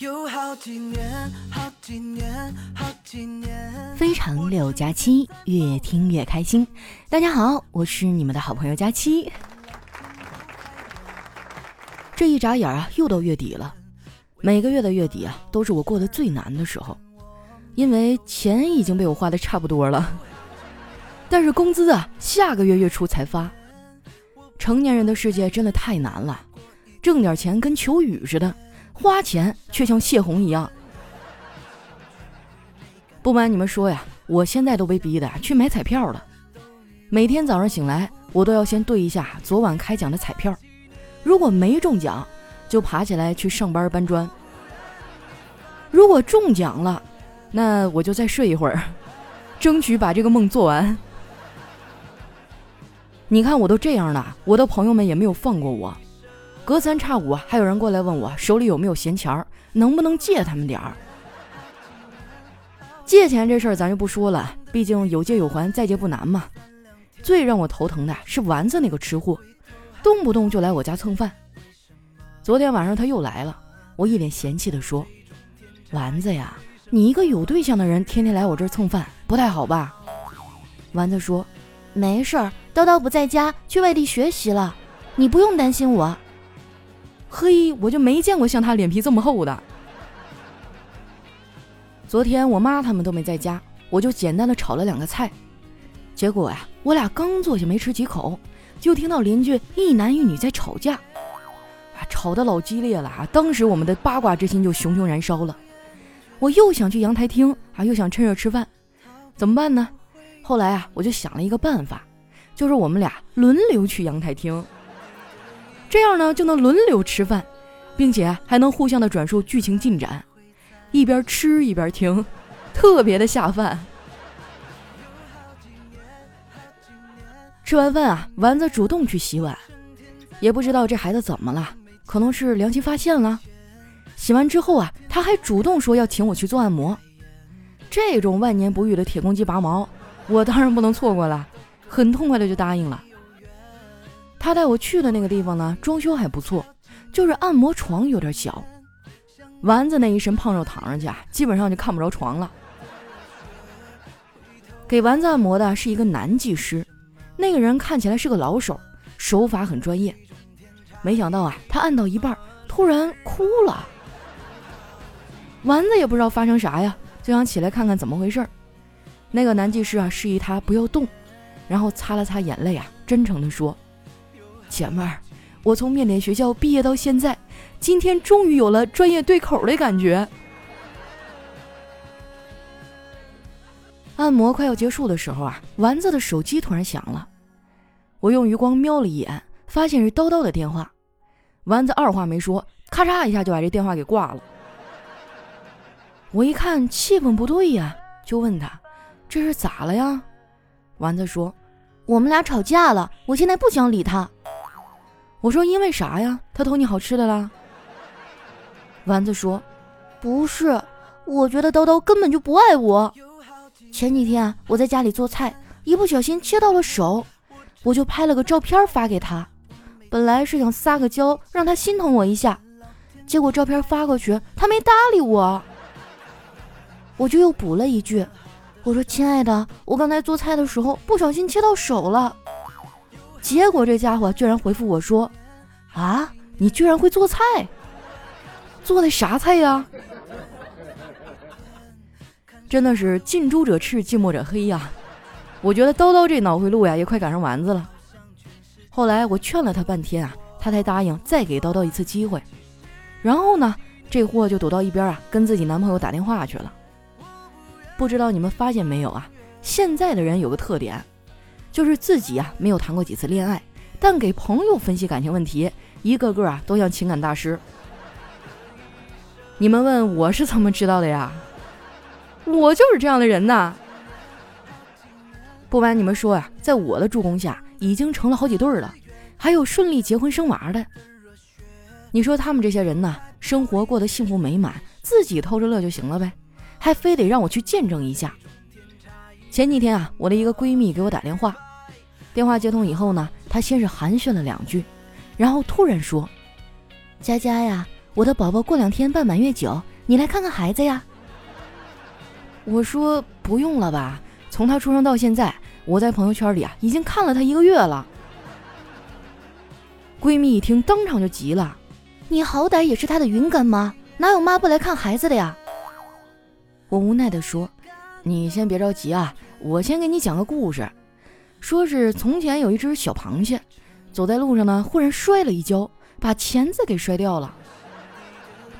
有好几年，好几年，好几年。非常六加七，越听越开心。大家好，我是你们的好朋友佳期。这一眨眼啊，又到月底了。每个月的月底啊，都是我过得最难的时候，因为钱已经被我花的差不多了。但是工资啊，下个月月初才发。成年人的世界真的太难了，挣点钱跟求雨似的。花钱却像泄洪一样。不瞒你们说呀，我现在都被逼的去买彩票了。每天早上醒来，我都要先对一下昨晚开奖的彩票，如果没中奖，就爬起来去上班搬砖；如果中奖了，那我就再睡一会儿，争取把这个梦做完。你看我都这样了，我的朋友们也没有放过我。隔三差五还有人过来问我手里有没有闲钱，能不能借他们点儿？借钱这事儿咱就不说了，毕竟有借有还，再借不难嘛。最让我头疼的是丸子那个吃货，动不动就来我家蹭饭。昨天晚上他又来了，我一脸嫌弃地说：“丸子呀，你一个有对象的人，天天来我这儿蹭饭，不太好吧？”丸子说：“没事儿，叨叨不在家，去外地学习了，你不用担心我。”嘿，我就没见过像他脸皮这么厚的。昨天我妈他们都没在家，我就简单的炒了两个菜。结果呀，我俩刚坐下没吃几口，就听到邻居一男一女在吵架，啊，吵得老激烈了啊！当时我们的八卦之心就熊熊燃烧了。我又想去阳台听，啊，又想趁热吃饭，怎么办呢？后来啊，我就想了一个办法，就是我们俩轮流去阳台听。这样呢，就能轮流吃饭，并且还能互相的转述剧情进展，一边吃一边听，特别的下饭。吃完饭啊，丸子主动去洗碗，也不知道这孩子怎么了，可能是良心发现了。洗完之后啊，他还主动说要请我去做按摩。这种万年不遇的铁公鸡拔毛，我当然不能错过了，很痛快的就答应了。他带我去的那个地方呢，装修还不错，就是按摩床有点小。丸子那一身胖肉躺上去啊，基本上就看不着床了。给丸子按摩的是一个男技师，那个人看起来是个老手，手法很专业。没想到啊，他按到一半突然哭了。丸子也不知道发生啥呀，就想起来看看怎么回事。那个男技师啊，示意他不要动，然后擦了擦眼泪啊，真诚地说。姐妹儿，我从面点学校毕业到现在，今天终于有了专业对口的感觉。按摩快要结束的时候啊，丸子的手机突然响了，我用余光瞄了一眼，发现是叨叨的电话。丸子二话没说，咔嚓一下就把这电话给挂了。我一看气氛不对呀，就问他：“这是咋了呀？”丸子说：“我们俩吵架了，我现在不想理他。”我说因为啥呀？他偷你好吃的啦？丸子说：“不是，我觉得叨叨根本就不爱我。前几天，我在家里做菜，一不小心切到了手，我就拍了个照片发给他。本来是想撒个娇，让他心疼我一下，结果照片发过去，他没搭理我。我就又补了一句，我说亲爱的，我刚才做菜的时候不小心切到手了。”结果这家伙居然回复我说：“啊，你居然会做菜？做的啥菜呀？真的是近朱者赤，近墨者黑呀！我觉得叨叨这脑回路呀，也快赶上丸子了。后来我劝了他半天啊，他才答应再给叨叨一次机会。然后呢，这货就躲到一边啊，跟自己男朋友打电话去了。不知道你们发现没有啊？现在的人有个特点。”就是自己啊，没有谈过几次恋爱，但给朋友分析感情问题，一个个啊都像情感大师。你们问我是怎么知道的呀？我就是这样的人呐。不瞒你们说呀，在我的助攻下，已经成了好几对了，还有顺利结婚生娃的。你说他们这些人呢，生活过得幸福美满，自己偷着乐就行了呗，还非得让我去见证一下。前几天啊，我的一个闺蜜给我打电话，电话接通以后呢，她先是寒暄了两句，然后突然说：“佳佳呀，我的宝宝过两天办满月酒，你来看看孩子呀。”我说：“不用了吧，从他出生到现在，我在朋友圈里啊已经看了他一个月了。”闺蜜一听，当场就急了：“你好歹也是他的云干妈，哪有妈不来看孩子的呀？”我无奈地说：“你先别着急啊，我先给你讲个故事。说是从前有一只小螃蟹，走在路上呢，忽然摔了一跤，把钳子给摔掉了。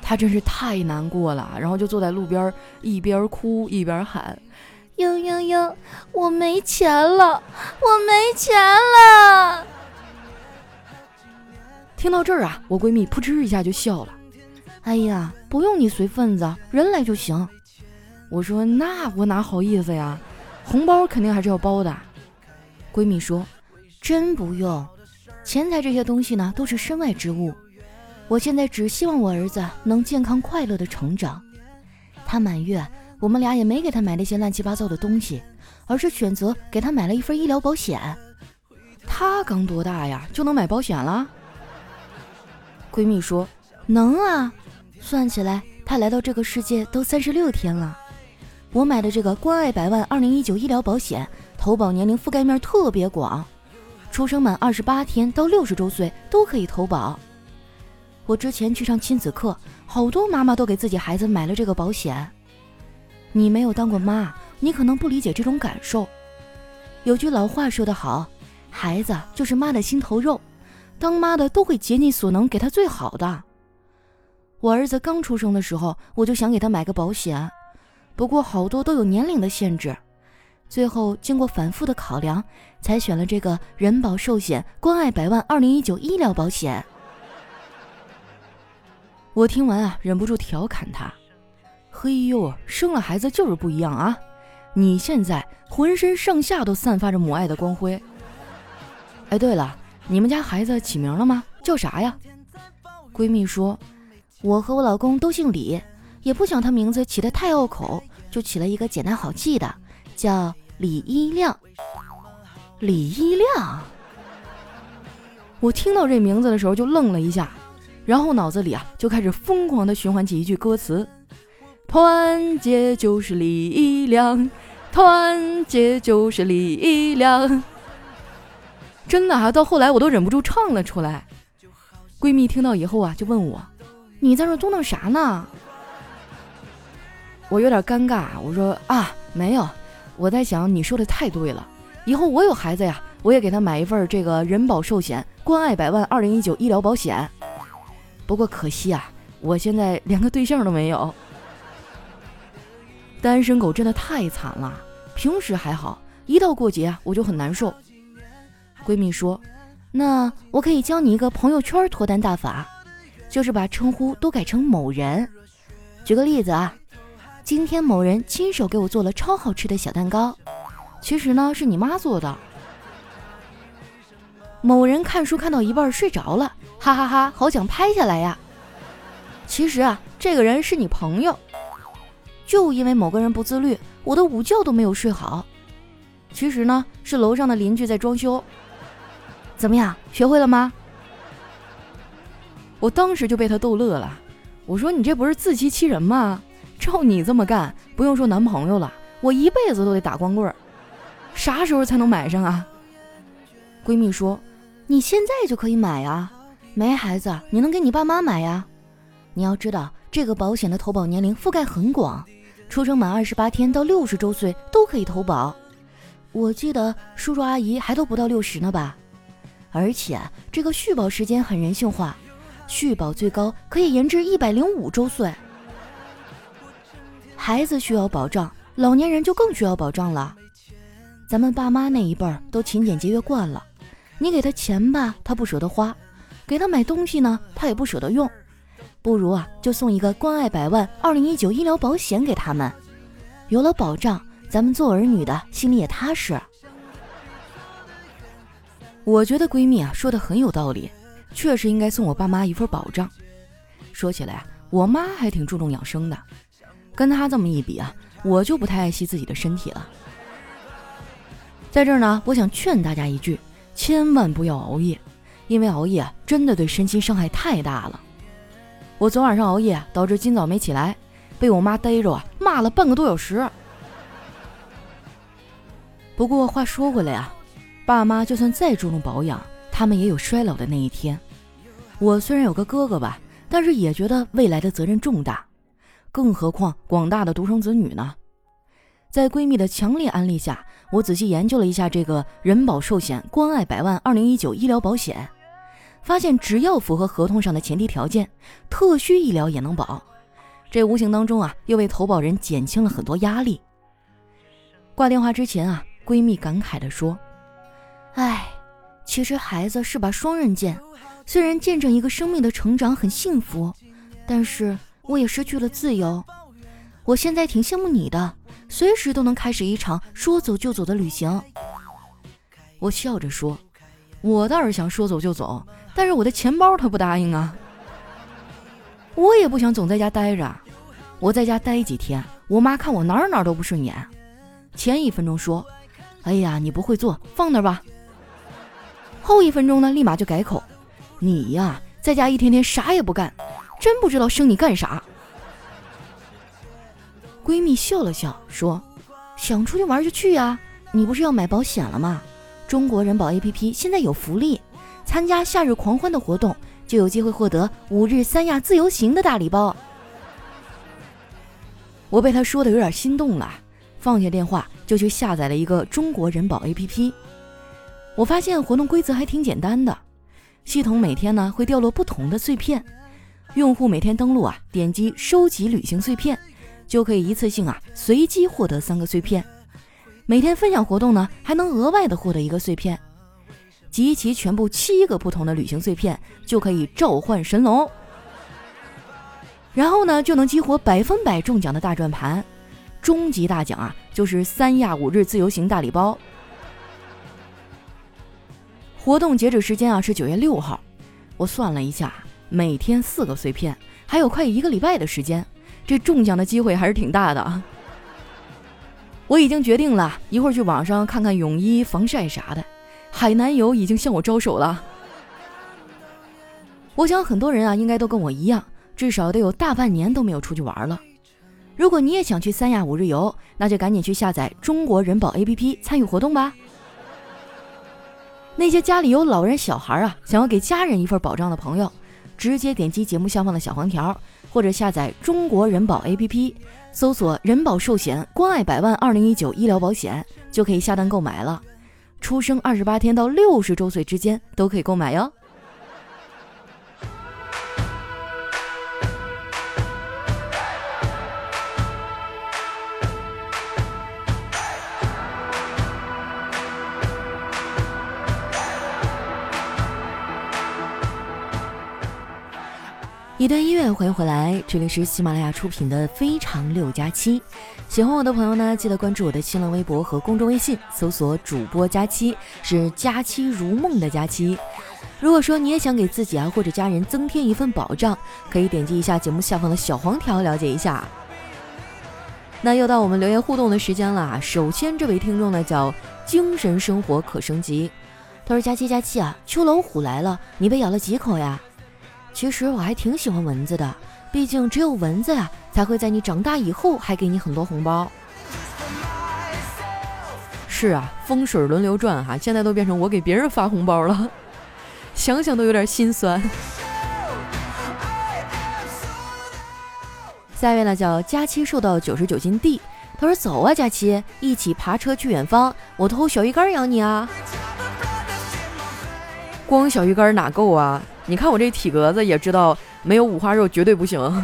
他真是太难过了，然后就坐在路边，一边哭一边喊：‘嘤嘤嘤，我没钱了，我没钱了！’听到这儿啊，我闺蜜扑哧一下就笑了。哎呀，不用你随份子，人来就行。”我说那我哪好意思呀，红包肯定还是要包的。闺蜜说，真不用，钱财这些东西呢都是身外之物。我现在只希望我儿子能健康快乐的成长。他满月，我们俩也没给他买那些乱七八糟的东西，而是选择给他买了一份医疗保险。他刚多大呀，就能买保险了？闺蜜说，能啊，算起来他来到这个世界都三十六天了。我买的这个关爱百万二零一九医疗保险，投保年龄覆盖面特别广，出生满二十八天到六十周岁都可以投保。我之前去上亲子课，好多妈妈都给自己孩子买了这个保险。你没有当过妈，你可能不理解这种感受。有句老话说得好，孩子就是妈的心头肉，当妈的都会竭尽所能给他最好的。我儿子刚出生的时候，我就想给他买个保险。不过好多都有年龄的限制，最后经过反复的考量，才选了这个人保寿险关爱百万二零一九医疗保险。我听完啊，忍不住调侃他：“嘿呦，生了孩子就是不一样啊！你现在浑身上下都散发着母爱的光辉。”哎，对了，你们家孩子起名了吗？叫啥呀？闺蜜说：“我和我老公都姓李。”也不想他名字起得太拗口，就起了一个简单好记的，叫李一亮。李一亮，我听到这名字的时候就愣了一下，然后脑子里啊就开始疯狂的循环起一句歌词：团结就是力量，团结就是力量。真的啊，到后来我都忍不住唱了出来。闺蜜听到以后啊，就问我：“你在这嘟囔啥呢？”我有点尴尬，我说啊，没有，我在想你说的太对了，以后我有孩子呀，我也给他买一份这个人保寿险关爱百万二零一九医疗保险。不过可惜啊，我现在连个对象都没有，单身狗真的太惨了。平时还好，一到过节我就很难受。闺蜜说，那我可以教你一个朋友圈脱单大法，就是把称呼都改成某人。举个例子啊。今天某人亲手给我做了超好吃的小蛋糕，其实呢是你妈做的。某人看书看到一半睡着了，哈哈哈，好想拍下来呀。其实啊，这个人是你朋友，就因为某个人不自律，我的午觉都没有睡好。其实呢，是楼上的邻居在装修。怎么样，学会了吗？我当时就被他逗乐了，我说你这不是自欺欺人吗？照你这么干，不用说男朋友了，我一辈子都得打光棍。啥时候才能买上啊？闺蜜说：“你现在就可以买啊，没孩子你能给你爸妈买呀。你要知道，这个保险的投保年龄覆盖很广，出生满二十八天到六十周岁都可以投保。我记得叔叔阿姨还都不到六十呢吧？而且这个续保时间很人性化，续保最高可以延至一百零五周岁。”孩子需要保障，老年人就更需要保障了。咱们爸妈那一辈儿都勤俭节约惯了，你给他钱吧，他不舍得花；给他买东西呢，他也不舍得用。不如啊，就送一个关爱百万二零一九医疗保险给他们，有了保障，咱们做儿女的心里也踏实。我觉得闺蜜啊说的很有道理，确实应该送我爸妈一份保障。说起来啊，我妈还挺注重养生的。跟他这么一比啊，我就不太爱惜自己的身体了。在这儿呢，我想劝大家一句：千万不要熬夜，因为熬夜真的对身心伤害太大了。我昨晚上熬夜导致今早没起来，被我妈逮着啊骂了半个多小时。不过话说回来啊，爸妈就算再注重保养，他们也有衰老的那一天。我虽然有个哥哥吧，但是也觉得未来的责任重大，更何况广大的独生子女呢？在闺蜜的强烈安利下，我仔细研究了一下这个人保寿险关爱百万二零一九医疗保险，发现只要符合合同上的前提条件，特需医疗也能保。这无形当中啊，又为投保人减轻了很多压力。挂电话之前啊，闺蜜感慨地说：“哎，其实孩子是把双刃剑，虽然见证一个生命的成长很幸福，但是我也失去了自由。我现在挺羡慕你的。”随时都能开始一场说走就走的旅行。我笑着说：“我倒是想说走就走，但是我的钱包他不答应啊。我也不想总在家待着，我在家待几天，我妈看我哪哪都不顺眼。前一分钟说：‘哎呀，你不会做，放那吧。’后一分钟呢，立马就改口：‘你呀，在家一天天啥也不干，真不知道生你干啥。’”闺蜜笑了笑，说：“想出去玩就去呀，你不是要买保险了吗？中国人保 APP 现在有福利，参加夏日狂欢的活动就有机会获得五日三亚自由行的大礼包。”我被她说的有点心动了，放下电话就去下载了一个中国人保 APP。我发现活动规则还挺简单的，系统每天呢会掉落不同的碎片，用户每天登录啊，点击收集旅行碎片。就可以一次性啊随机获得三个碎片，每天分享活动呢还能额外的获得一个碎片，集齐全部七个不同的旅行碎片就可以召唤神龙，然后呢就能激活百分百中奖的大转盘，终极大奖啊就是三亚五日自由行大礼包。活动截止时间啊是九月六号，我算了一下，每天四个碎片，还有快一个礼拜的时间。这中奖的机会还是挺大的啊！我已经决定了一会儿去网上看看泳衣、防晒啥的。海南游已经向我招手了。我想很多人啊，应该都跟我一样，至少得有大半年都没有出去玩了。如果你也想去三亚五日游，那就赶紧去下载中国人保 APP 参与活动吧。那些家里有老人、小孩啊，想要给家人一份保障的朋友，直接点击节目下方的小黄条。或者下载中国人保 APP，搜索“人保寿险关爱百万二零一九医疗保险”，就可以下单购买了。出生二十八天到六十周岁之间都可以购买哟。一段音乐，欢迎回来，这里是喜马拉雅出品的《非常六加七》。喜欢我的朋友呢，记得关注我的新浪微博和公众微信，搜索主播佳期，是佳期如梦的佳期。如果说你也想给自己啊或者家人增添一份保障，可以点击一下节目下方的小黄条了解一下。那又到我们留言互动的时间了。首先这位听众呢叫精神生活可升级，他说：佳期佳期啊，秋老虎来了，你被咬了几口呀？其实我还挺喜欢蚊子的，毕竟只有蚊子呀，才会在你长大以后还给你很多红包。是啊，风水轮流转哈，现在都变成我给别人发红包了，想想都有点心酸。下一位呢叫佳期，瘦到九十九斤 D，他说走啊，佳期，一起爬车去远方，我偷小鱼干养你啊。光小鱼干哪够啊？你看我这体格子，也知道没有五花肉绝对不行。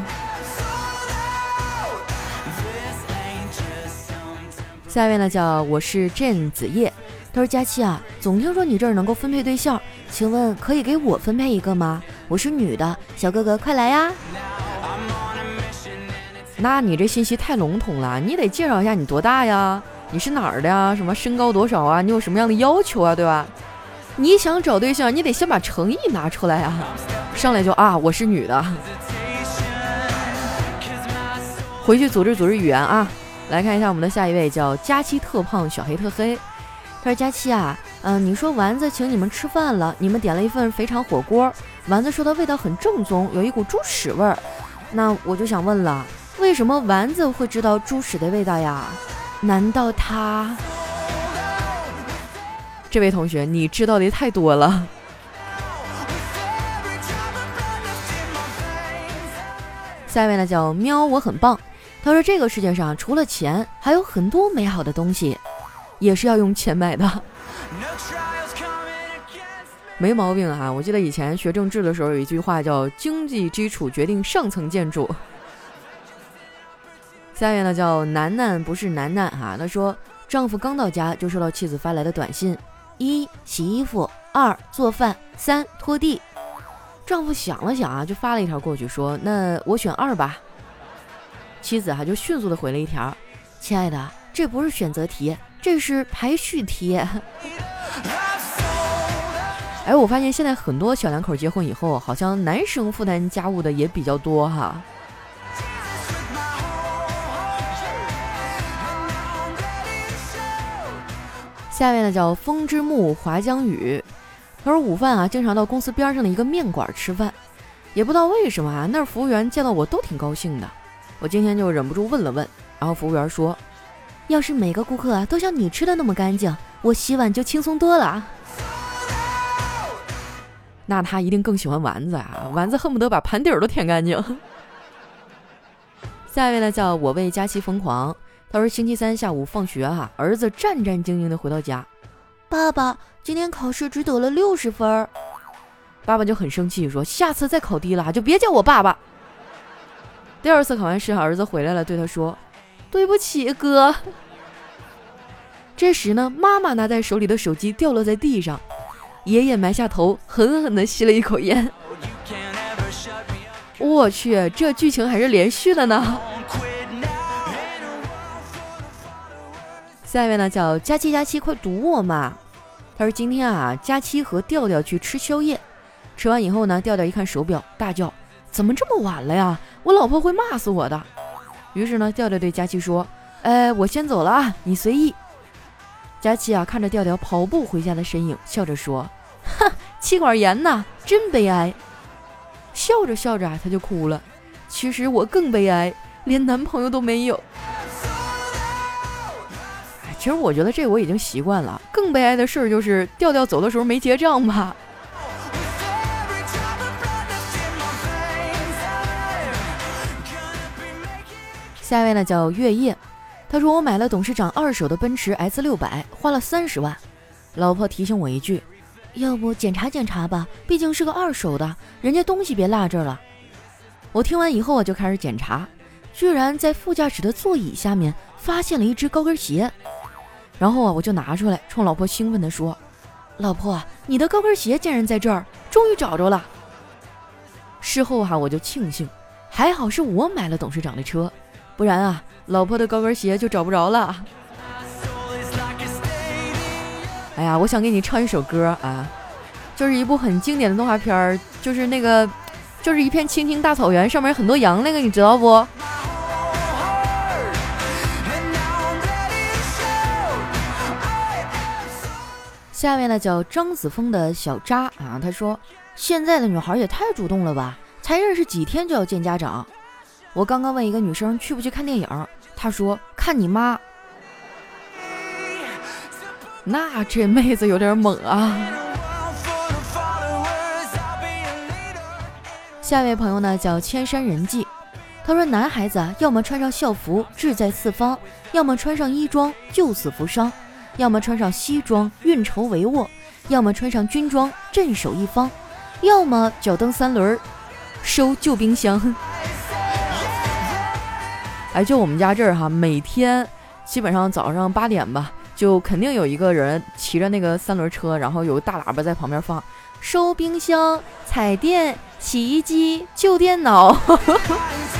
下一位呢，叫我是郑子叶，他说佳期啊，总听说你这儿能够分配对象，请问可以给我分配一个吗？我是女的，小哥哥快来呀！那你这信息太笼统了，你得介绍一下你多大呀？你是哪儿的呀？什么身高多少啊？你有什么样的要求啊？对吧？你想找对象，你得先把诚意拿出来啊！上来就啊，我是女的。回去组织组织语言啊！来看一下我们的下一位，叫佳期特胖小黑特黑。他说：“佳期啊，嗯，你说丸子请你们吃饭了，你们点了一份肥肠火锅，丸子说它味道很正宗，有一股猪屎味儿。那我就想问了，为什么丸子会知道猪屎的味道呀？难道他？这位同学，你知道的太多了。下一位呢叫喵，我很棒。他说这个世界上除了钱，还有很多美好的东西，也是要用钱买的。没毛病啊！我记得以前学政治的时候有一句话叫“经济基础决定上层建筑”。下面呢叫楠楠，不是楠楠哈。他说丈夫刚到家就收到妻子发来的短信：一洗衣服，二做饭，三拖地。丈夫想了想啊，就发了一条过去说：“那我选二吧。”妻子哈就迅速的回了一条：“亲爱的，这不是选择题，这是排序题。”哎，我发现现在很多小两口结婚以后，好像男生负担家务的也比较多哈。下面呢叫风之木华江雨，他说午饭啊，经常到公司边上的一个面馆吃饭，也不知道为什么啊，那儿服务员见到我都挺高兴的。我今天就忍不住问了问，然后服务员说：“要是每个顾客啊都像你吃的那么干净，我洗碗就轻松多了啊。”那他一定更喜欢丸子啊！丸子恨不得把盘底儿都舔干净。下一位呢，叫我为佳期疯狂。他说星期三下午放学哈，儿子战战兢兢的回到家，爸爸今天考试只得了六十分。爸爸就很生气，说下次再考低了就别叫我爸爸。第二次考完试，儿子回来了，对他说：“对不起，哥。”这时呢，妈妈拿在手里的手机掉落在地上。爷爷埋下头，狠狠地吸了一口烟。我去，这剧情还是连续的呢。下一位呢，叫佳期，佳期，快堵我嘛！他说今天啊，佳期和调调去吃宵夜，吃完以后呢，调调一看手表，大叫：“怎么这么晚了呀？我老婆会骂死我的。”于是呢，调调对佳期说：“哎，我先走了啊，你随意。”佳期啊，看着调调跑步回家的身影，笑着说。哼，气管炎呐，真悲哀。笑着笑着啊，他就哭了。其实我更悲哀，连男朋友都没有。其实我觉得这我已经习惯了。更悲哀的事儿就是调调走的时候没结账吧。下一位呢叫月夜，他说我买了董事长二手的奔驰 S 六百，花了三十万。老婆提醒我一句。要不检查检查吧，毕竟是个二手的，人家东西别落这儿了。我听完以后，我就开始检查，居然在副驾驶的座椅下面发现了一只高跟鞋。然后啊，我就拿出来，冲老婆兴奋地说：“老婆，你的高跟鞋竟然在这儿，终于找着了。”事后哈，我就庆幸，还好是我买了董事长的车，不然啊，老婆的高跟鞋就找不着了。哎呀，我想给你唱一首歌啊，就是一部很经典的动画片儿，就是那个，就是一片青青大草原，上面很多羊，那个你知道不？下面呢叫张子枫的小渣啊，他说现在的女孩也太主动了吧，才认识几天就要见家长。我刚刚问一个女生去不去看电影，她说看你妈。那这妹子有点猛啊！下一位朋友呢叫千山人迹，他说男孩子啊，要么穿上校服志在四方，要么穿上衣装救死扶伤，要么穿上西装运筹帷幄，要么穿上军装镇守一方，要么脚蹬三轮收旧冰箱。哎，就我们家这儿哈，每天基本上早上八点吧。就肯定有一个人骑着那个三轮车，然后有个大喇叭在旁边放，收冰箱、彩电、洗衣机、旧电脑。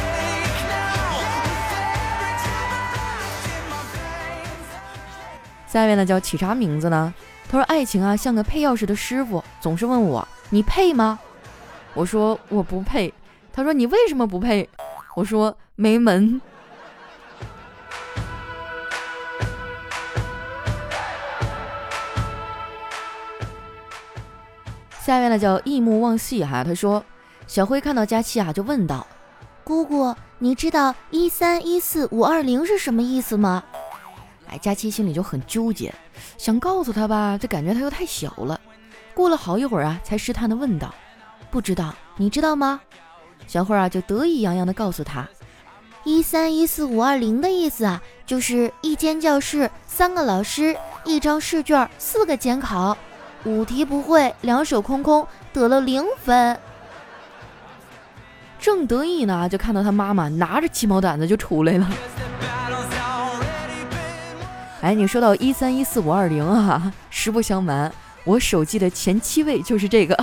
下一位呢叫起啥名字呢？他说爱情啊像个配钥匙的师傅，总是问我你配吗？我说我不配。他说你为什么不配？我说没门。下面呢叫一目望戏哈，他说小辉看到佳期啊，就问道：“姑姑，你知道一三一四五二零是什么意思吗？”哎，佳期心里就很纠结，想告诉他吧，这感觉他又太小了。过了好一会儿啊，才试探的问道：“不知道，你知道吗？”小慧啊，就得意洋洋的告诉他：“一三一四五二零的意思啊，就是一间教室，三个老师，一张试卷，四个监考。”五题不会，两手空空，得了零分。正得意呢，就看到他妈妈拿着鸡毛掸子就出来了。哎，你说到一三一四五二零啊，实不相瞒，我手机的前七位就是这个。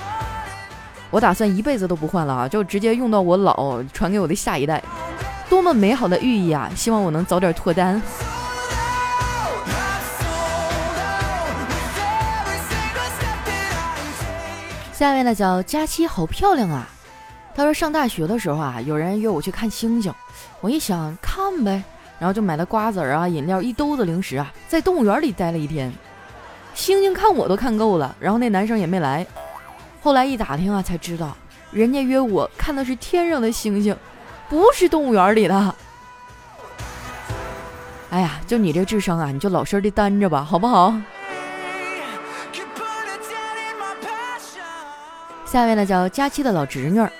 我打算一辈子都不换了啊，就直接用到我老，传给我的下一代。多么美好的寓意啊！希望我能早点脱单。下面呢叫佳期，好漂亮啊！他说上大学的时候啊，有人约我去看星星，我一想看呗，然后就买了瓜子儿啊、饮料、一兜子零食啊，在动物园里待了一天。星星看我都看够了，然后那男生也没来。后来一打听啊，才知道人家约我看的是天上的星星，不是动物园里的。哎呀，就你这智商啊，你就老实的单着吧，好不好？下面呢叫佳期的老侄女儿，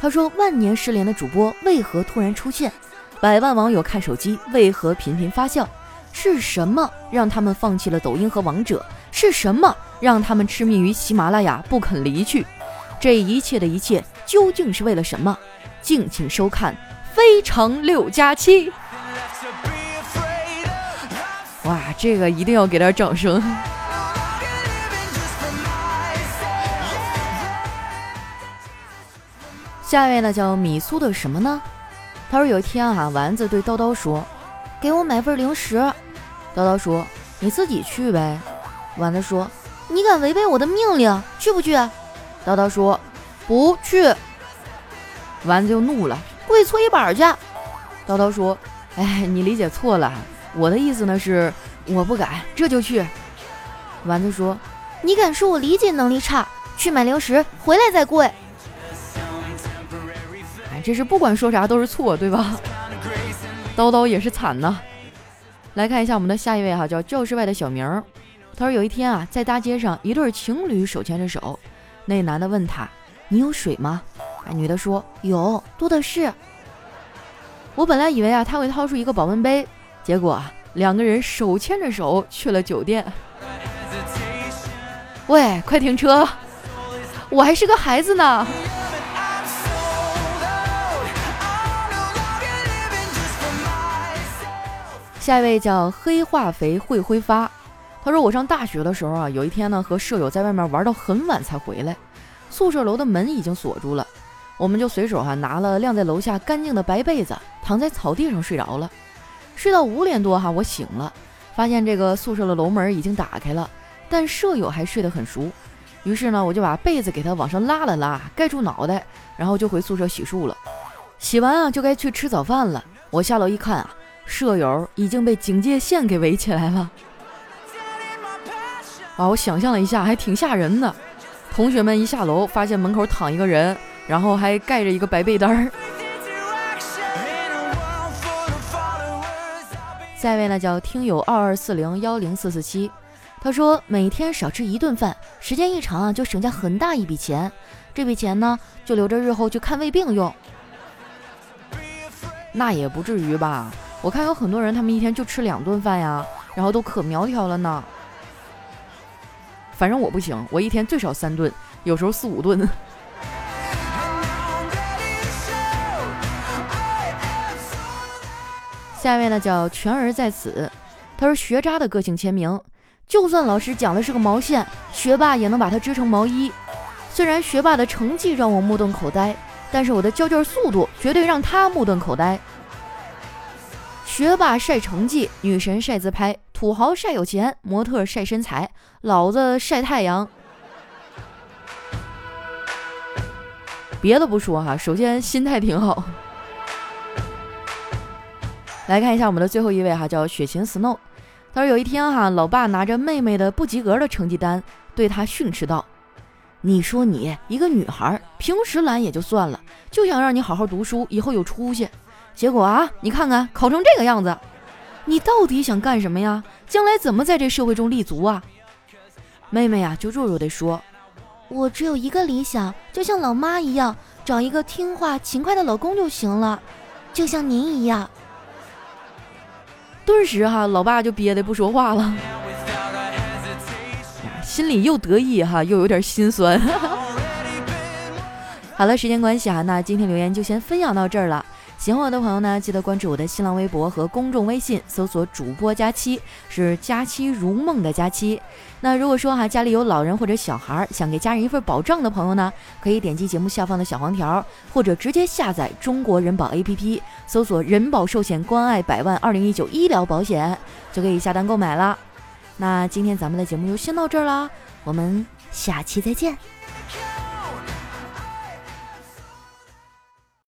她说：“万年失联的主播为何突然出现？百万网友看手机为何频频发笑？是什么让他们放弃了抖音和王者？是什么让他们痴迷于喜马拉雅不肯离去？这一切的一切究竟是为了什么？敬请收看《非常六加七》。哇，这个一定要给点掌声！”下一位呢叫米苏的什么呢？他说有一天啊，丸子对叨叨说：“给我买份零食。”叨叨说：“你自己去呗。”丸子说：“你敢违背我的命令，去不去？”叨叨说：“不去。”丸子就怒了：“跪搓衣板去！”叨叨说：“哎，你理解错了，我的意思呢是我不敢，这就去。”丸子说：“你敢说我理解能力差？去买零食，回来再跪。”这是不管说啥都是错，对吧？叨叨也是惨呐。来看一下我们的下一位哈，叫教室外的小明。他说有一天啊，在大街上，一对情侣手牵着手，那男的问他：“你有水吗？”啊，女的说：“有，多的是。”我本来以为啊，他会掏出一个保温杯，结果啊，两个人手牵着手去了酒店。喂，快停车！我还是个孩子呢。下一位叫黑化肥会挥发，他说我上大学的时候啊，有一天呢和舍友在外面玩到很晚才回来，宿舍楼的门已经锁住了，我们就随手哈拿了晾在楼下干净的白被子，躺在草地上睡着了。睡到五点多哈，我醒了，发现这个宿舍的楼门已经打开了，但舍友还睡得很熟，于是呢我就把被子给他往上拉了拉，盖住脑袋，然后就回宿舍洗漱了。洗完啊就该去吃早饭了，我下楼一看啊。舍友已经被警戒线给围起来了，啊！我想象了一下，还挺吓人的。同学们一下楼，发现门口躺一个人，然后还盖着一个白被单儿。下一位呢，叫听友二二四零幺零四四七，他说每天少吃一顿饭，时间一长啊，就省下很大一笔钱。这笔钱呢，就留着日后去看胃病用。那也不至于吧？我看有很多人，他们一天就吃两顿饭呀，然后都可苗条了呢。反正我不行，我一天最少三顿，有时候四五顿。下面呢叫全儿在此，他说学渣的个性签名，就算老师讲的是个毛线，学霸也能把它织成毛衣。虽然学霸的成绩让我目瞪口呆，但是我的交卷速度绝对让他目瞪口呆。学霸晒成绩，女神晒自拍，土豪晒有钱，模特晒身材，老子晒太阳。别的不说哈，首先心态挺好。来看一下我们的最后一位哈，叫雪琴 Snow。他说有一天哈，老爸拿着妹妹的不及格的成绩单，对他训斥道：“你说你一个女孩，平时懒也就算了，就想让你好好读书，以后有出息。结果啊，你看看考成这个样子，你到底想干什么呀？将来怎么在这社会中立足啊？妹妹呀，就弱弱地说：“我只有一个理想，就像老妈一样，找一个听话勤快的老公就行了，就像您一样。”顿时哈，老爸就憋得不说话了，心里又得意哈，又有点心酸。好了，时间关系啊，那今天留言就先分享到这儿了。喜欢我的朋友呢，记得关注我的新浪微博和公众微信，搜索主播佳期，是佳期如梦的佳期。那如果说哈家里有老人或者小孩，想给家人一份保障的朋友呢，可以点击节目下方的小黄条，或者直接下载中国人保 APP，搜索人保寿险关爱百万二零一九医疗保险，就可以下单购买了。那今天咱们的节目就先到这儿啦，我们下期再见。